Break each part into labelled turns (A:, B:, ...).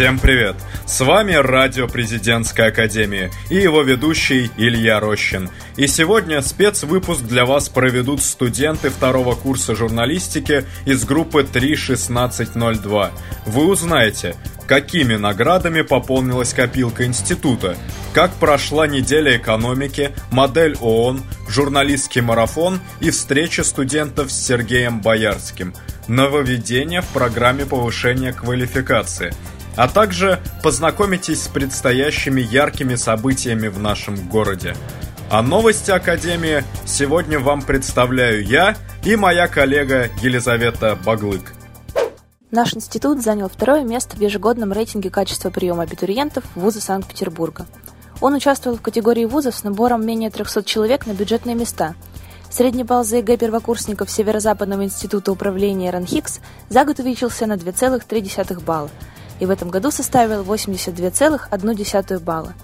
A: Всем привет! С вами Радио Президентской Академии и его ведущий Илья Рощин. И сегодня спецвыпуск для вас проведут студенты второго курса журналистики из группы 31602. Вы узнаете, какими наградами пополнилась копилка института, как прошла неделя экономики, модель ООН, журналистский марафон и встреча студентов с Сергеем Боярским, нововведения в программе повышения квалификации – а также познакомитесь с предстоящими яркими событиями в нашем городе. А новости Академии сегодня вам представляю я и моя коллега Елизавета Баглык.
B: Наш институт занял второе место в ежегодном рейтинге качества приема абитуриентов в вузы Санкт-Петербурга. Он участвовал в категории вузов с набором менее 300 человек на бюджетные места. Средний балл за ЕГЭ первокурсников Северо-Западного института управления РАНХиГС за год увеличился на 2,3 балла – и в этом году составил 82,1 балла.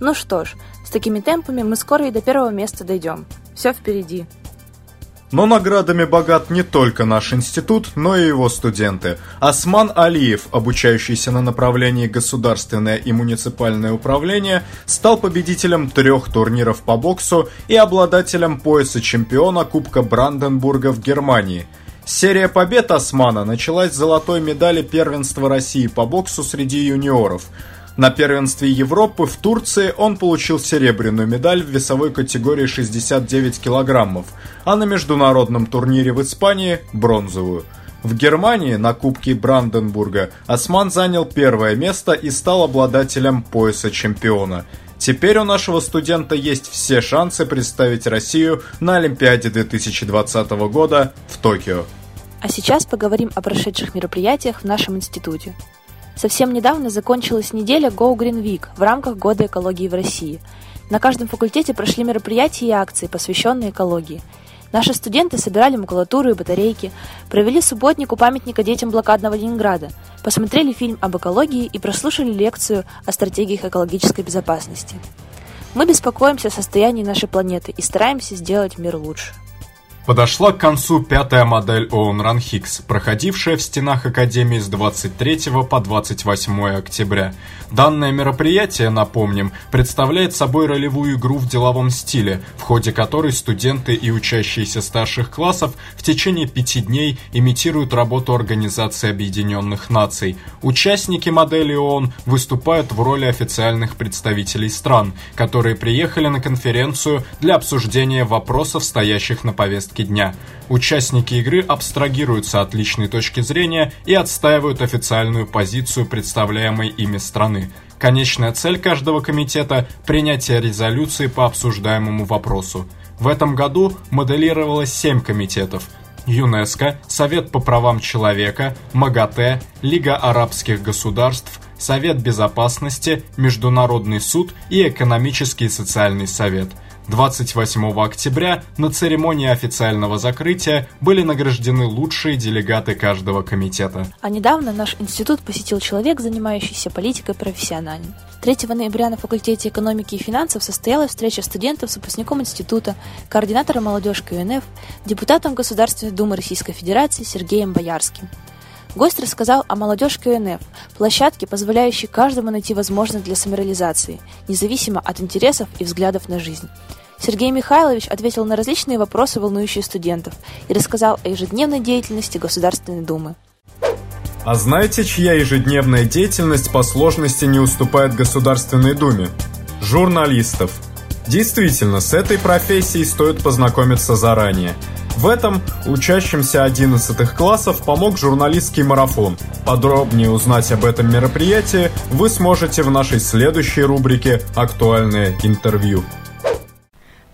B: Ну что ж, с такими темпами мы скоро и до первого места дойдем. Все впереди.
A: Но наградами богат не только наш институт, но и его студенты. Осман Алиев, обучающийся на направлении государственное и муниципальное управление, стал победителем трех турниров по боксу и обладателем пояса чемпиона Кубка Бранденбурга в Германии – Серия побед Османа началась с золотой медали первенства России по боксу среди юниоров. На первенстве Европы в Турции он получил серебряную медаль в весовой категории 69 килограммов, а на международном турнире в Испании – бронзовую. В Германии на Кубке Бранденбурга Осман занял первое место и стал обладателем пояса чемпиона – Теперь у нашего студента есть все шансы представить Россию на Олимпиаде 2020 года в Токио.
B: А сейчас поговорим о прошедших мероприятиях в нашем институте. Совсем недавно закончилась неделя Go Green Week в рамках Года экологии в России. На каждом факультете прошли мероприятия и акции, посвященные экологии – Наши студенты собирали макулатуру и батарейки, провели субботник у памятника детям блокадного Ленинграда, посмотрели фильм об экологии и прослушали лекцию о стратегиях экологической безопасности. Мы беспокоимся о состоянии нашей планеты и стараемся сделать мир лучше.
A: Подошла к концу пятая модель ООН Ранхикс, проходившая в стенах Академии с 23 по 28 октября. Данное мероприятие, напомним, представляет собой ролевую игру в деловом стиле, в ходе которой студенты и учащиеся старших классов в течение пяти дней имитируют работу Организации Объединенных Наций. Участники модели ООН выступают в роли официальных представителей стран, которые приехали на конференцию для обсуждения вопросов, стоящих на повестке повестки дня. Участники игры абстрагируются от личной точки зрения и отстаивают официальную позицию представляемой ими страны. Конечная цель каждого комитета – принятие резолюции по обсуждаемому вопросу. В этом году моделировалось семь комитетов – ЮНЕСКО, Совет по правам человека, МАГАТЭ, Лига арабских государств, Совет безопасности, Международный суд и Экономический и социальный совет – 28 октября на церемонии официального закрытия были награждены лучшие делегаты каждого комитета.
B: А недавно наш институт посетил человек, занимающийся политикой профессионально. 3 ноября на факультете экономики и финансов состоялась встреча студентов с выпускником института, координатором молодежки УНФ, депутатом Государственной Думы Российской Федерации Сергеем Боярским. Гость рассказал о молодежке УНФ, площадке, позволяющей каждому найти возможность для самореализации, независимо от интересов и взглядов на жизнь. Сергей Михайлович ответил на различные вопросы, волнующие студентов, и рассказал о ежедневной деятельности Государственной Думы.
A: А знаете, чья ежедневная деятельность по сложности не уступает Государственной Думе? Журналистов. Действительно, с этой профессией стоит познакомиться заранее. В этом учащимся 11 классов помог журналистский марафон. Подробнее узнать об этом мероприятии вы сможете в нашей следующей рубрике «Актуальное интервью».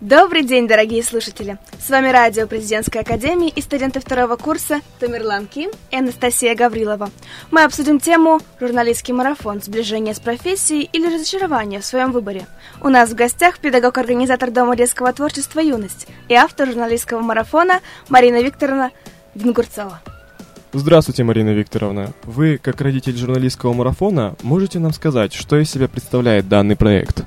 C: Добрый день, дорогие слушатели! С вами радио Президентской Академии и студенты второго курса Тамерлан Ким и Анастасия Гаврилова. Мы обсудим тему «Журналистский марафон. Сближение с профессией или разочарование в своем выборе». У нас в гостях педагог-организатор Дома детского творчества «Юность» и автор журналистского марафона Марина Викторовна Вингурцова.
D: Здравствуйте, Марина Викторовна. Вы, как родитель журналистского марафона, можете нам сказать, что из себя представляет данный проект?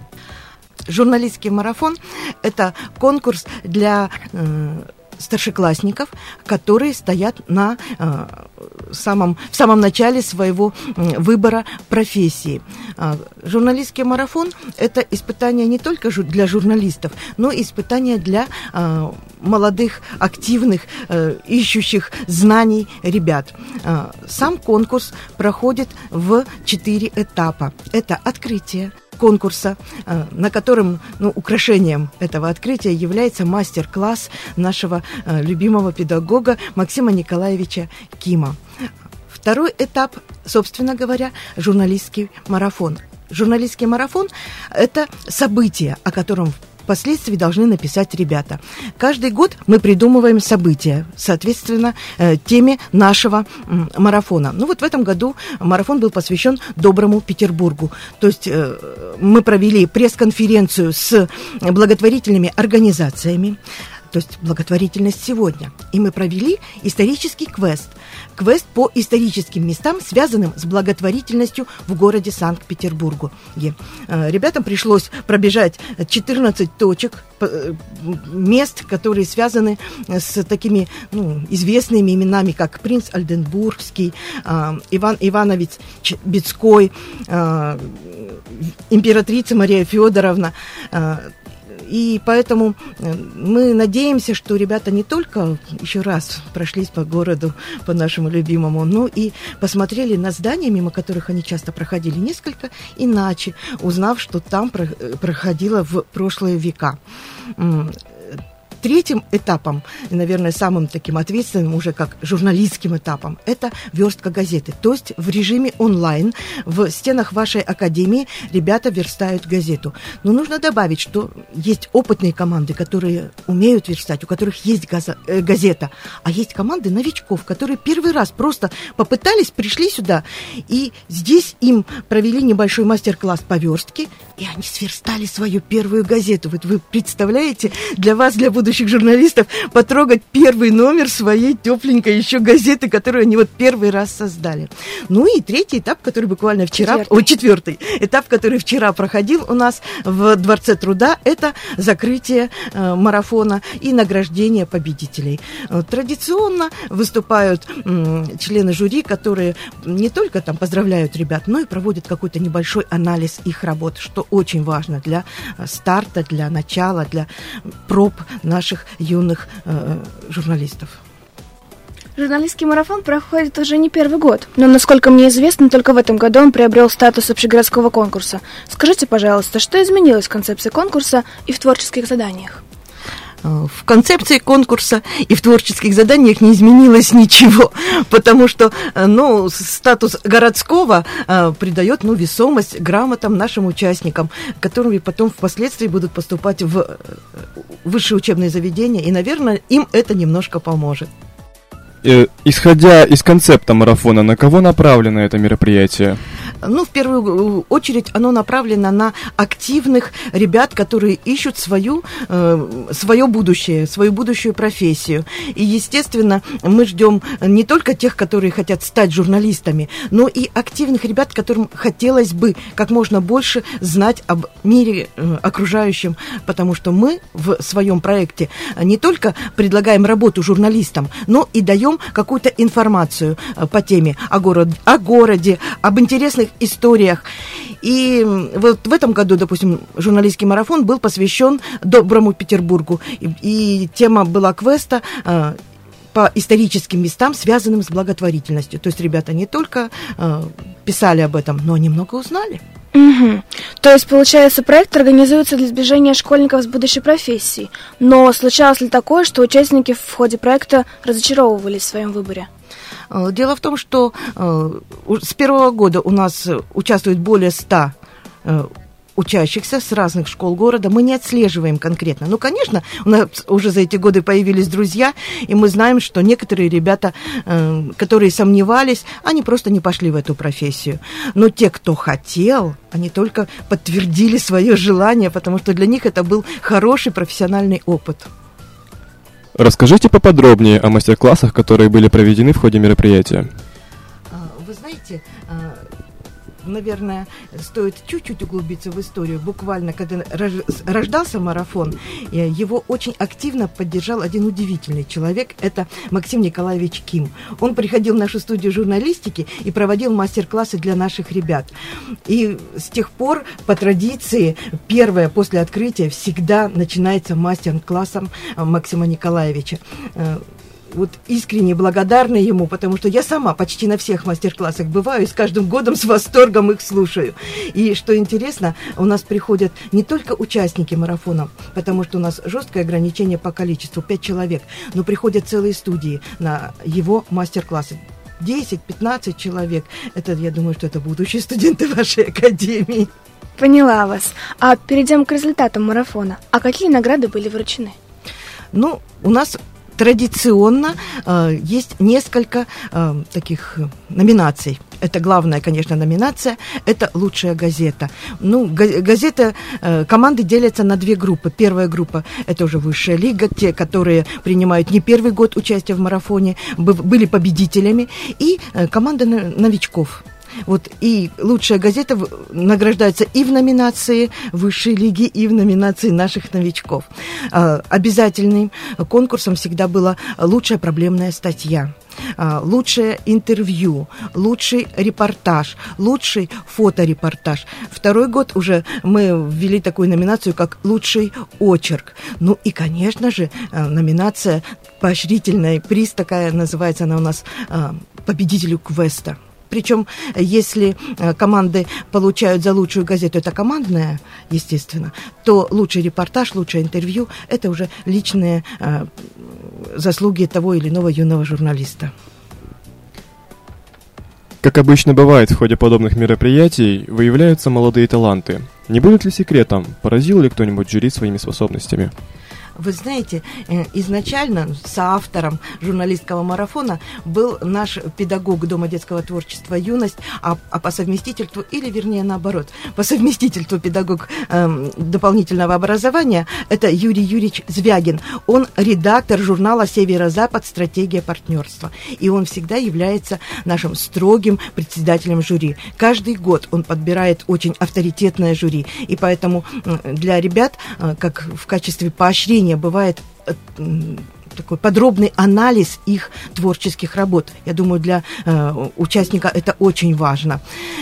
E: Журналистский марафон – это конкурс для э, старшеклассников, которые стоят на э, самом, в самом начале своего выбора профессии. Э, журналистский марафон – это испытание не только жу для журналистов, но и испытание для э, молодых, активных, э, ищущих знаний ребят. Э, сам конкурс проходит в четыре этапа. Это открытие, конкурса, э, на котором ну, украшением этого открытия является мастер-класс нашего э, любимого педагога Максима Николаевича Кима. Второй этап, собственно говоря, журналистский марафон. Журналистский марафон – это событие, о котором впоследствии должны написать ребята. Каждый год мы придумываем события, соответственно, э, теме нашего марафона. Ну вот в этом году марафон был посвящен Доброму Петербургу. То есть э, мы провели пресс-конференцию с благотворительными организациями, то есть благотворительность сегодня. И мы провели исторический квест. Квест по историческим местам, связанным с благотворительностью в городе Санкт-Петербургу. Э, ребятам пришлось пробежать 14 точек, э, мест, которые связаны с такими ну, известными именами, как принц Альденбургский, э, Иван Иванович Бецкой, императрица Мария Федоровна, и поэтому э, мы надеемся, что ребята не только еще раз прошлись по городу, по нашему любимому, но и посмотрели на здания, мимо которых они часто проходили, несколько иначе, узнав, что там э, проходило в прошлые века третьим этапом, наверное, самым таким ответственным уже как журналистским этапом, это верстка газеты. То есть в режиме онлайн в стенах вашей академии ребята верстают газету. Но нужно добавить, что есть опытные команды, которые умеют верстать, у которых есть газа, э, газета, а есть команды новичков, которые первый раз просто попытались, пришли сюда, и здесь им провели небольшой мастер-класс по верстке, и они сверстали свою первую газету. Вот вы представляете, для вас, для будущих будущих журналистов потрогать первый номер своей тепленькой еще газеты, которую они вот первый раз создали. Ну и третий этап, который буквально вчера... Четвертый. О, четвертый этап, который вчера проходил у нас в Дворце труда, это закрытие э, марафона и награждение победителей. Э, традиционно выступают э, члены жюри, которые не только там поздравляют ребят, но и проводят какой-то небольшой анализ их работы, что очень важно для э, старта, для начала, для проб нашей наших юных э, журналистов.
C: Журналистский марафон проходит уже не первый год, но, насколько мне известно, только в этом году он приобрел статус общегородского конкурса. Скажите, пожалуйста, что изменилось в концепции конкурса и в творческих заданиях?
E: Э, в концепции конкурса и в творческих заданиях не изменилось ничего, потому что э, ну, статус городского э, придает ну, весомость грамотам нашим участникам, которые потом впоследствии будут поступать в высшие учебные заведения, и, наверное, им это немножко поможет.
D: Исходя из концепта марафона, на кого направлено это мероприятие?
E: Ну, в первую очередь, оно направлено на активных ребят, которые ищут свою, э, свое будущее, свою будущую профессию. И, естественно, мы ждем не только тех, которые хотят стать журналистами, но и активных ребят, которым хотелось бы как можно больше знать об мире э, окружающем, потому что мы в своем проекте не только предлагаем работу журналистам, но и даем какую-то информацию э, по теме о, город, о городе, об интересных историях. И вот в этом году, допустим, журналистский марафон был посвящен Доброму Петербургу. И, и тема была квеста э, по историческим местам, связанным с благотворительностью. То есть ребята не только э, писали об этом, но немного узнали.
C: Угу. То есть, получается, проект организуется для сближения школьников с будущей профессией. Но случалось ли такое, что участники в ходе проекта разочаровывались в своем выборе?
E: Э, дело в том, что э, с первого года у нас участвует более ста э, учащихся с разных школ города мы не отслеживаем конкретно. Ну, конечно, у нас уже за эти годы появились друзья, и мы знаем, что некоторые ребята, которые сомневались, они просто не пошли в эту профессию. Но те, кто хотел, они только подтвердили свое желание, потому что для них это был хороший профессиональный опыт.
D: Расскажите поподробнее о мастер-классах, которые были проведены в ходе мероприятия.
E: А, вы знаете, а, наверное, стоит чуть-чуть углубиться в историю. Буквально, когда рождался марафон, его очень активно поддержал один удивительный человек. Это Максим Николаевич Ким. Он приходил в нашу студию журналистики и проводил мастер-классы для наших ребят. И с тех пор, по традиции, первое после открытия всегда начинается мастер-классом э, Максима Николаевича э, вот искренне благодарна ему, потому что я сама почти на всех мастер-классах бываю и с каждым годом с восторгом их слушаю. И что интересно, у нас приходят не только участники марафона, потому что у нас жесткое ограничение по количеству, 5 человек, но приходят целые студии на его мастер-классы. 10-15 человек. Это, я думаю, что это будущие студенты вашей академии.
C: Поняла вас. А перейдем к результатам марафона. А какие награды были вручены?
E: Ну, у нас традиционно э, есть несколько э, таких номинаций. Это главная, конечно, номинация. Это лучшая газета. Ну, газета э, команды делятся на две группы. Первая группа это уже высшая лига, те, которые принимают не первый год участия в марафоне, были победителями, и э, команда новичков. Вот и лучшая газета награждается и в номинации высшей лиги, и в номинации наших новичков. А, обязательным конкурсом всегда была лучшая проблемная статья а, лучшее интервью, лучший репортаж, лучший фоторепортаж. Второй год уже мы ввели такую номинацию, как лучший очерк. Ну и, конечно же, а, номинация поощрительная, приз такая называется она у нас победителю квеста. Причем, если э, команды получают за лучшую газету, это командная, естественно, то лучший репортаж, лучшее интервью – это уже личные э, заслуги того или иного юного журналиста.
D: Как обычно бывает в ходе подобных мероприятий, выявляются молодые таланты. Не будет ли секретом, поразил ли кто-нибудь жюри своими способностями?
E: Вы знаете, э, изначально соавтором журналистского марафона был наш педагог Дома детского творчества «Юность», а, а по совместительству, или вернее наоборот, по совместительству педагог э, дополнительного образования, это Юрий Юрьевич Звягин. Он редактор журнала «Северо-Запад. Стратегия партнерства». И он всегда является нашим строгим председателем жюри. Каждый год он подбирает очень авторитетное жюри. И поэтому для ребят, э, как в качестве поощрения чтение бывает э, такой подробный анализ их творческих работ. Я думаю, для э, участника это очень важно.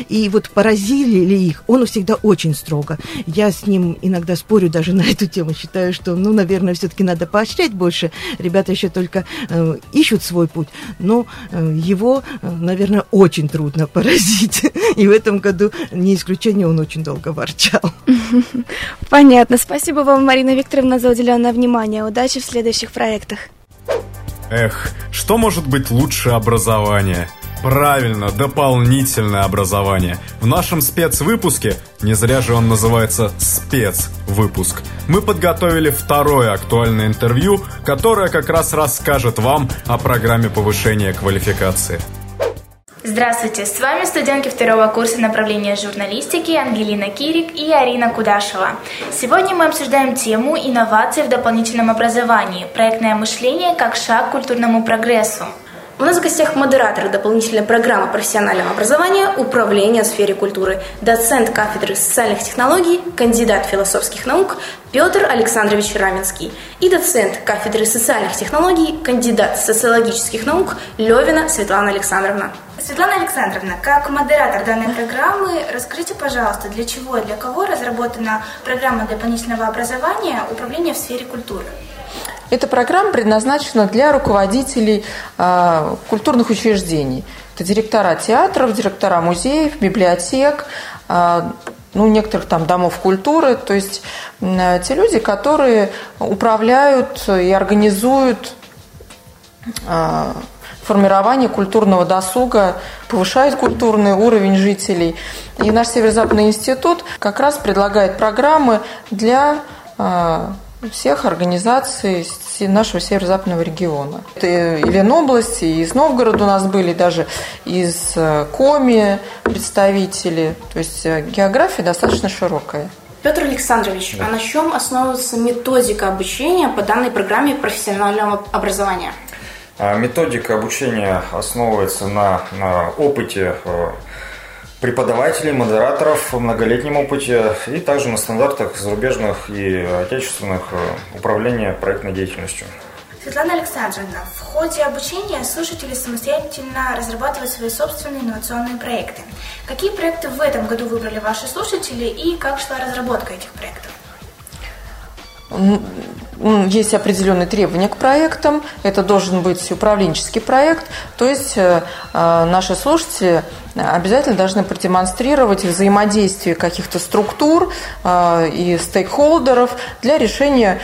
E: И вот поразили ли их, он всегда очень строго. Я с ним иногда спорю даже на эту тему, считаю, что, ну, наверное, все-таки надо поощрять больше. Ребята еще только э, ищут свой путь, но э, его, э, наверное, очень трудно поразить. И в этом году, не исключение, он очень долго ворчал.
C: Понятно. Спасибо вам, Марина Викторовна, за уделенное внимание. Удачи в следующих проектах.
A: Эх, что может быть лучше образования? Правильно, дополнительное образование. В нашем спецвыпуске, не зря же он называется спецвыпуск, мы подготовили второе актуальное интервью, которое как раз расскажет вам о программе повышения квалификации.
F: Здравствуйте, с вами студентки второго курса направления журналистики Ангелина Кирик и Арина Кудашева. Сегодня мы обсуждаем тему инноваций в дополнительном образовании, проектное мышление как шаг к культурному прогрессу.
G: У нас в гостях модератор дополнительной программы профессионального образования Управления в сфере культуры, доцент кафедры социальных технологий, кандидат философских наук Петр Александрович Раменский и доцент кафедры социальных технологий, кандидат социологических наук Левина Светлана Александровна.
F: Светлана Александровна, как модератор данной программы, расскажите, пожалуйста, для чего и для кого разработана программа дополнительного образования Управления в сфере культуры?
H: Эта программа предназначена для руководителей э, культурных учреждений. Это директора театров, директора музеев, библиотек, э, ну, некоторых там домов культуры, то есть э, те люди, которые управляют и организуют э, формирование культурного досуга, повышает культурный уровень жителей. И наш Северо-Западный институт как раз предлагает программы для э, всех организаций нашего северо-западного региона. Это и Ленобласти, и из Новгорода у нас были, даже из э, Коми представители. То есть э, география достаточно широкая.
G: Петр Александрович, да. а на чем основывается методика обучения по данной программе профессионального образования?
I: А, методика обучения основывается на, опыте э, преподавателей, модераторов многолетнем опыте и также на стандартах зарубежных и отечественных э, управления проектной деятельностью.
F: Светлана Александровна, в ходе обучения слушатели самостоятельно разрабатывают свои собственные инновационные проекты. Какие проекты в этом году выбрали ваши слушатели и как шла разработка этих проектов?
H: Есть определенные требования к проектам. Это должен быть управленческий проект. То есть э, э, наши слушатели обязательно должны продемонстрировать взаимодействие каких-то структур э, и стейкхолдеров для решения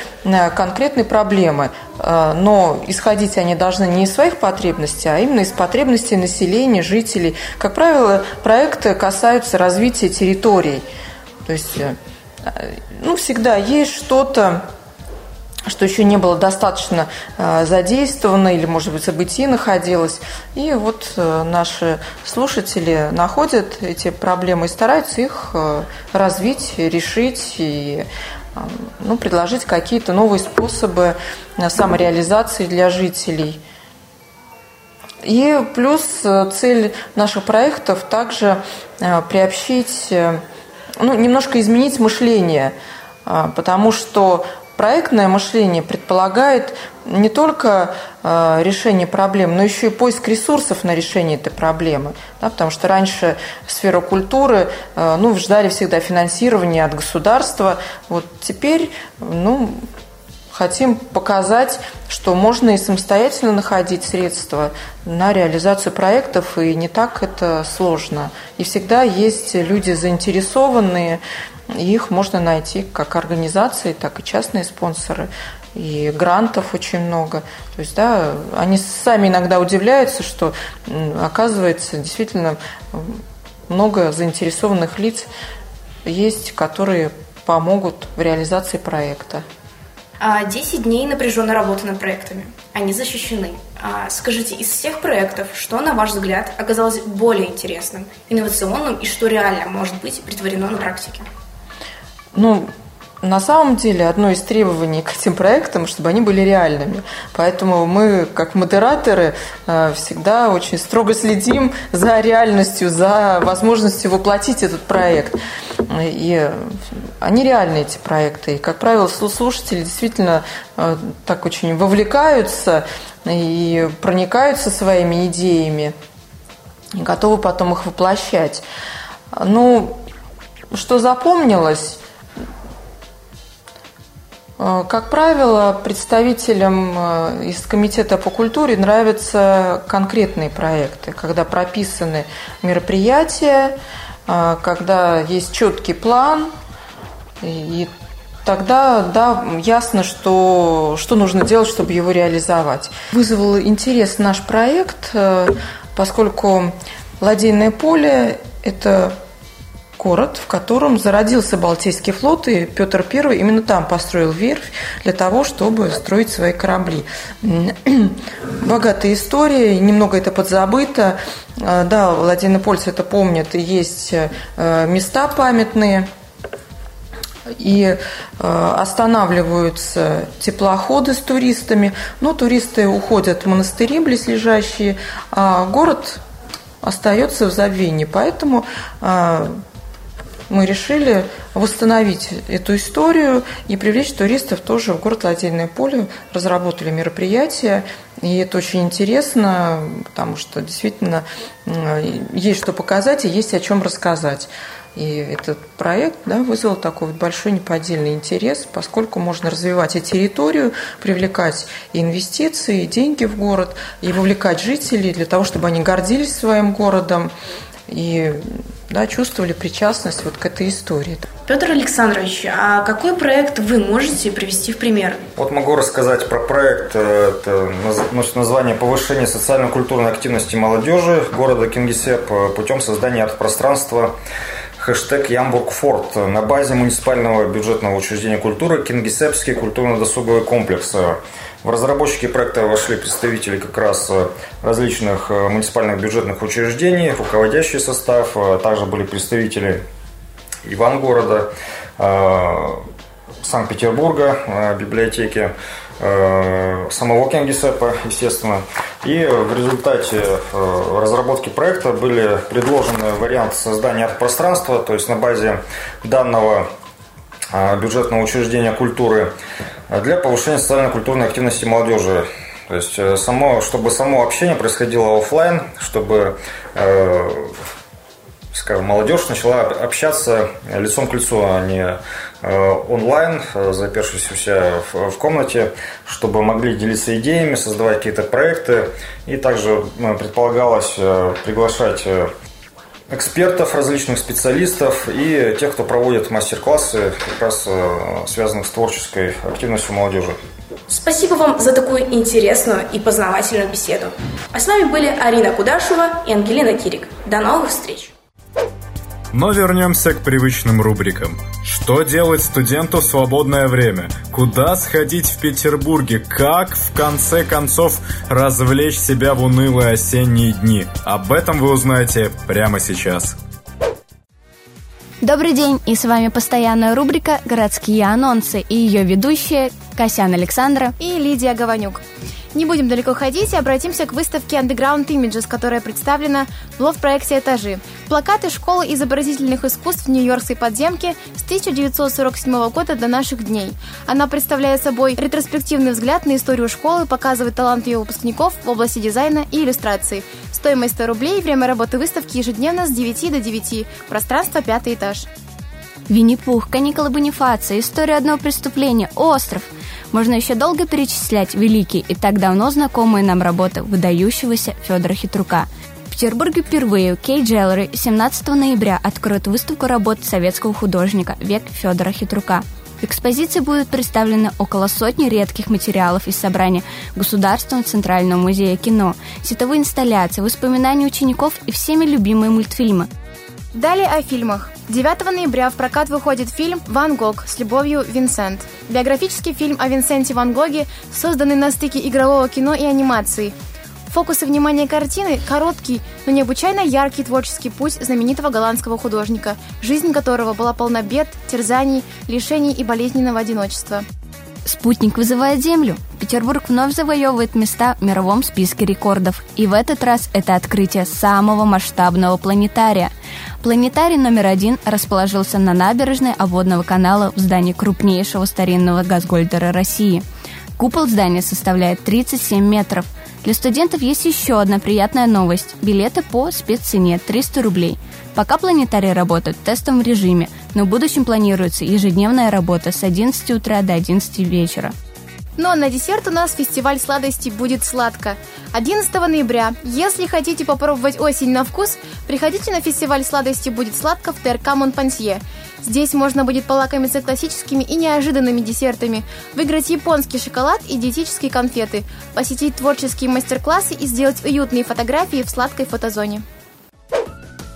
H: конкретной проблемы. Но исходить они должны не из своих потребностей, а именно из потребностей населения, жителей. Как правило, проекты касаются развития территорий. То есть ну, всегда есть что-то, что еще не было достаточно э, задействовано или, может быть, событий находилось. И вот э, наши слушатели находят эти проблемы и стараются их э, развить, решить и ну, предложить какие-то новые способы самореализации для жителей. И плюс цель наших проектов также приобщить, ну, немножко изменить мышление, потому что Проектное мышление предполагает не только э, решение проблем, но еще и поиск ресурсов на решение этой проблемы. Да, потому что раньше сфера культуры э, ну, ждали всегда финансирования от государства. Вот теперь ну, хотим показать, что можно и самостоятельно находить средства на реализацию проектов, и не так это сложно. И всегда есть люди заинтересованные, их можно найти как организации, так и частные спонсоры. И грантов очень много. То есть, да, они сами иногда удивляются, что, оказывается, действительно много заинтересованных лиц есть, которые помогут в реализации проекта.
G: 10 дней напряженной работы над проектами. Они защищены. А скажите, из всех проектов, что, на ваш взгляд, оказалось более интересным, инновационным и что реально может быть притворено на практике?
H: Ну, на самом деле, одно из требований к этим проектам, чтобы они были реальными. Поэтому мы, как модераторы, э, всегда очень строго следим за реальностью, за возможностью воплотить этот проект. И они реальные, эти проекты. И, как правило, слушатели действительно э, так очень вовлекаются и проникаются своими идеями, и готовы потом их воплощать. Ну, что запомнилось – как правило, представителям э, из Комитета по культуре нравятся конкретные проекты, когда прописаны мероприятия, э, когда есть четкий план, и тогда да, ясно, что, что нужно делать, чтобы его реализовать. Вызвал интерес наш проект, поскольку Ладейное поле – это город, в котором зародился Балтийский флот, и Петр I именно там построил верфь для того, чтобы строить свои корабли. Богатая история, немного это подзабыто. А, да, латинопольцы это помнят, есть э, места памятные, и э, останавливаются теплоходы с туристами, но туристы уходят в монастыри близлежащие, а город остается в забвении. Поэтому а, мы решили восстановить эту историю и привлечь туристов тоже в город Ладейное поле. Разработали мероприятие, и это очень интересно, потому что действительно есть что показать и есть о чем рассказать. И этот проект да, вызвал такой вот большой неподдельный интерес, поскольку можно развивать и территорию, привлекать и инвестиции, и деньги в город, и вовлекать жителей для того, чтобы они гордились своим городом и да, чувствовали причастность вот к этой истории.
G: Петр Александрович, а какой проект вы можете привести в пример?
I: Вот могу рассказать про проект. Э, это носит название «Повышение социально-культурной активности молодежи города Кингисепп путем создания арт-пространства хэштег Ямбург-Форт на базе муниципального бюджетного учреждения культуры Кингисеппский культурно-досуговый комплекс. В разработчики проекта вошли представители как раз э, различных э, муниципальных бюджетных учреждений, руководящий состав, э, также были представители Ивангорода, Санкт-Петербурга, библиотеки, самого Кингисеппа, естественно. И в результате э, разработки проекта были предложены варианты создания арт-пространства, то есть на базе данного а, бюджетного учреждения культуры для повышения социально-культурной активности молодежи. То есть э, само, чтобы само общение происходило офлайн, чтобы э, скажем, молодежь начала общаться лицом к лицу, а не э, онлайн, запершись у себя в комнате, чтобы могли делиться идеями, создавать какие-то проекты. И также предполагалось приглашать экспертов, различных специалистов и тех, кто проводит мастер-классы, как раз э, связанных с творческой активностью молодежи.
G: Спасибо вам за такую интересную и познавательную беседу. А с вами были Арина Кудашева и Ангелина Кирик. До новых встреч!
A: Но вернемся к привычным рубрикам. Что делать студенту в свободное время? Куда сходить в Петербурге? Как, в конце концов, развлечь себя в унылые осенние дни? Об этом вы узнаете прямо сейчас.
J: Добрый день, и с вами постоянная рубрика «Городские анонсы» и ее ведущие Касян Александра
K: и Лидия Гаванюк. Не будем далеко ходить и обратимся к выставке Underground Images, которая представлена в лофт-проекте «Этажи». Плакаты школы изобразительных искусств в Нью-Йоркской подземке с 1947 года до наших дней. Она представляет собой ретроспективный взгляд на историю школы, показывает талант ее выпускников в области дизайна и иллюстрации. Стоимость 100 рублей, время работы выставки ежедневно с 9 до 9, пространство пятый этаж.
J: Винни-Пух, каникулы Бонифация, история одного преступления, остров – можно еще долго перечислять великие и так давно знакомые нам работы выдающегося Федора Хитрука. В Петербурге впервые KGallery 17 ноября откроет выставку работ советского художника «Век Федора Хитрука». В экспозиции будут представлены около сотни редких материалов из собрания Государственного Центрального музея кино, световые инсталляции, воспоминания учеников и всеми любимые мультфильмы.
K: Далее о фильмах. 9 ноября в прокат выходит фильм «Ван Гог» с любовью Винсент. Биографический фильм о Винсенте Ван Гоге, созданный на стыке игрового кино и анимации. Фокусы внимания картины – короткий, но необычайно яркий творческий путь знаменитого голландского художника, жизнь которого была полна бед, терзаний, лишений и болезненного одиночества.
J: Спутник вызывает Землю. Петербург вновь завоевывает места в мировом списке рекордов. И в этот раз это открытие самого масштабного планетария. Планетарий номер один расположился на набережной обводного канала в здании крупнейшего старинного газгольдера России. Купол здания составляет 37 метров. Для студентов есть еще одна приятная новость. Билеты по спеццене 300 рублей. Пока планетарий работает в тестовом режиме, но в будущем планируется ежедневная работа с 11 утра до 11 вечера.
K: Но на десерт у нас фестиваль сладостей будет сладко. 11 ноября. Если хотите попробовать осень на вкус, приходите на фестиваль сладости будет сладко в ТРК Монпансье. Здесь можно будет полакомиться классическими и неожиданными десертами, выиграть японский шоколад и диетические конфеты, посетить творческие мастер-классы и сделать уютные фотографии в сладкой фотозоне.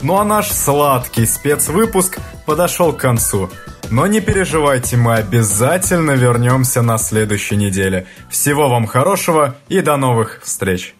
A: Ну а наш сладкий спецвыпуск подошел к концу. Но не переживайте, мы обязательно вернемся на следующей неделе. Всего вам хорошего и до новых встреч!